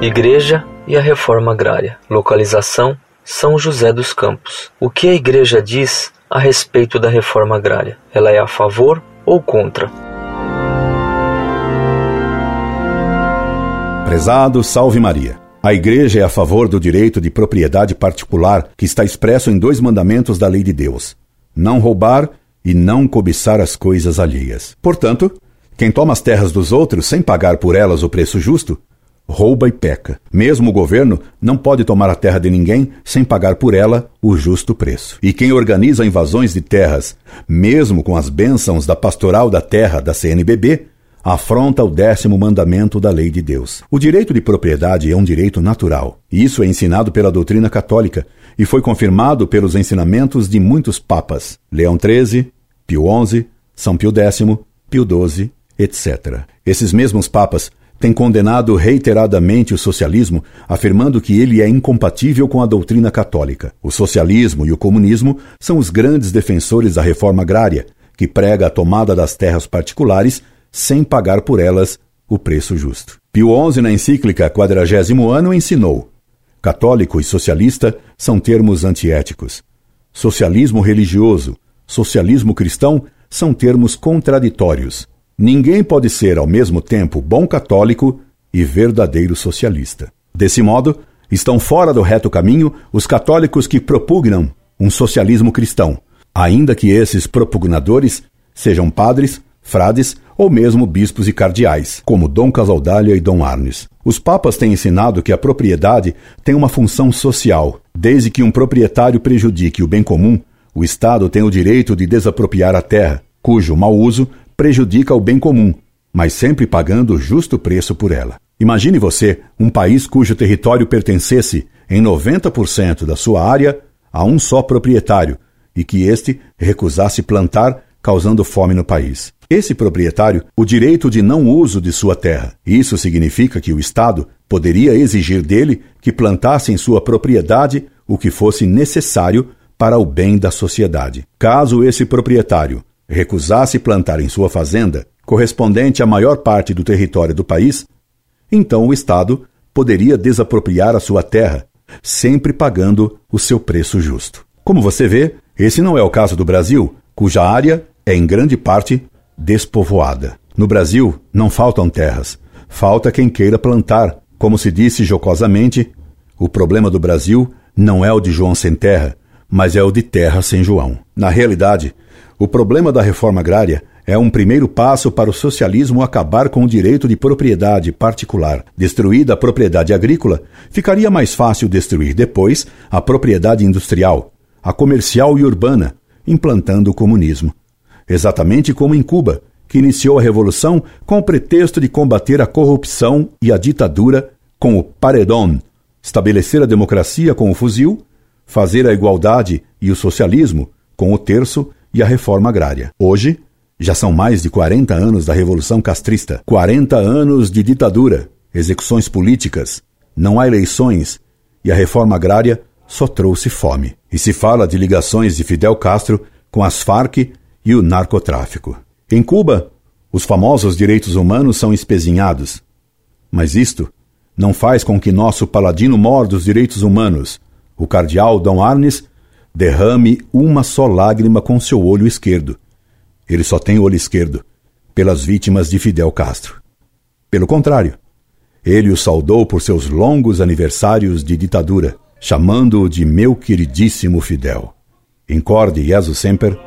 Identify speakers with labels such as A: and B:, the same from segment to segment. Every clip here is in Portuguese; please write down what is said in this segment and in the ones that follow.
A: Igreja e a reforma agrária. Localização: São José dos Campos. O que a Igreja diz a respeito da reforma agrária? Ela é a favor ou contra?
B: Prezado, salve Maria. A Igreja é a favor do direito de propriedade particular que está expresso em dois mandamentos da lei de Deus: não roubar e não cobiçar as coisas alheias. Portanto, quem toma as terras dos outros sem pagar por elas o preço justo rouba e peca. Mesmo o governo não pode tomar a terra de ninguém sem pagar por ela o justo preço. E quem organiza invasões de terras, mesmo com as bênçãos da pastoral da terra da CNBB, afronta o décimo mandamento da lei de Deus. O direito de propriedade é um direito natural. Isso é ensinado pela doutrina católica e foi confirmado pelos ensinamentos de muitos papas: Leão XIII, Pio XI, São Pio X, Pio XII, etc. Esses mesmos papas tem condenado reiteradamente o socialismo, afirmando que ele é incompatível com a doutrina católica. O socialismo e o comunismo são os grandes defensores da reforma agrária, que prega a tomada das terras particulares sem pagar por elas o preço justo. Pio XI, na encíclica Quadragésimo Ano, ensinou: católico e socialista são termos antiéticos. Socialismo religioso, socialismo cristão são termos contraditórios. Ninguém pode ser ao mesmo tempo bom católico e verdadeiro socialista. Desse modo, estão fora do reto caminho os católicos que propugnam um socialismo cristão, ainda que esses propugnadores sejam padres, frades ou mesmo bispos e cardeais, como Dom Casaldália e Dom Arnes. Os papas têm ensinado que a propriedade tem uma função social. Desde que um proprietário prejudique o bem comum, o Estado tem o direito de desapropriar a terra, cujo mau uso prejudica o bem comum, mas sempre pagando o justo preço por ela. Imagine você um país cujo território pertencesse, em 90% da sua área, a um só proprietário e que este recusasse plantar, causando fome no país. Esse proprietário, o direito de não uso de sua terra. Isso significa que o Estado poderia exigir dele que plantasse em sua propriedade o que fosse necessário para o bem da sociedade. Caso esse proprietário recusasse plantar em sua fazenda, correspondente à maior parte do território do país, então o Estado poderia desapropriar a sua terra, sempre pagando o seu preço justo. Como você vê, esse não é o caso do Brasil, cuja área é em grande parte despovoada. No Brasil, não faltam terras, falta quem queira plantar. Como se disse jocosamente, o problema do Brasil não é o de João sem terra, mas é o de terra sem João. Na realidade, o problema da reforma agrária é um primeiro passo para o socialismo acabar com o direito de propriedade particular. Destruída a propriedade agrícola, ficaria mais fácil destruir depois a propriedade industrial, a comercial e urbana, implantando o comunismo. Exatamente como em Cuba, que iniciou a revolução com o pretexto de combater a corrupção e a ditadura com o paredão, estabelecer a democracia com o fuzil, fazer a igualdade e o socialismo com o terço e a reforma agrária. Hoje, já são mais de 40 anos da Revolução Castrista, 40 anos de ditadura, execuções políticas, não há eleições e a reforma agrária só trouxe fome. E se fala de ligações de Fidel Castro com as Farc e o narcotráfico. Em Cuba, os famosos direitos humanos são espezinhados. Mas isto não faz com que nosso paladino mor dos direitos humanos, o cardeal Dom Arnes, derrame uma só lágrima com seu olho esquerdo. Ele só tem olho esquerdo, pelas vítimas de Fidel Castro. Pelo contrário, ele o saudou por seus longos aniversários de ditadura, chamando-o de meu queridíssimo Fidel. Incorde Jesus Semper,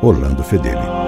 B: Orlando Fedeli.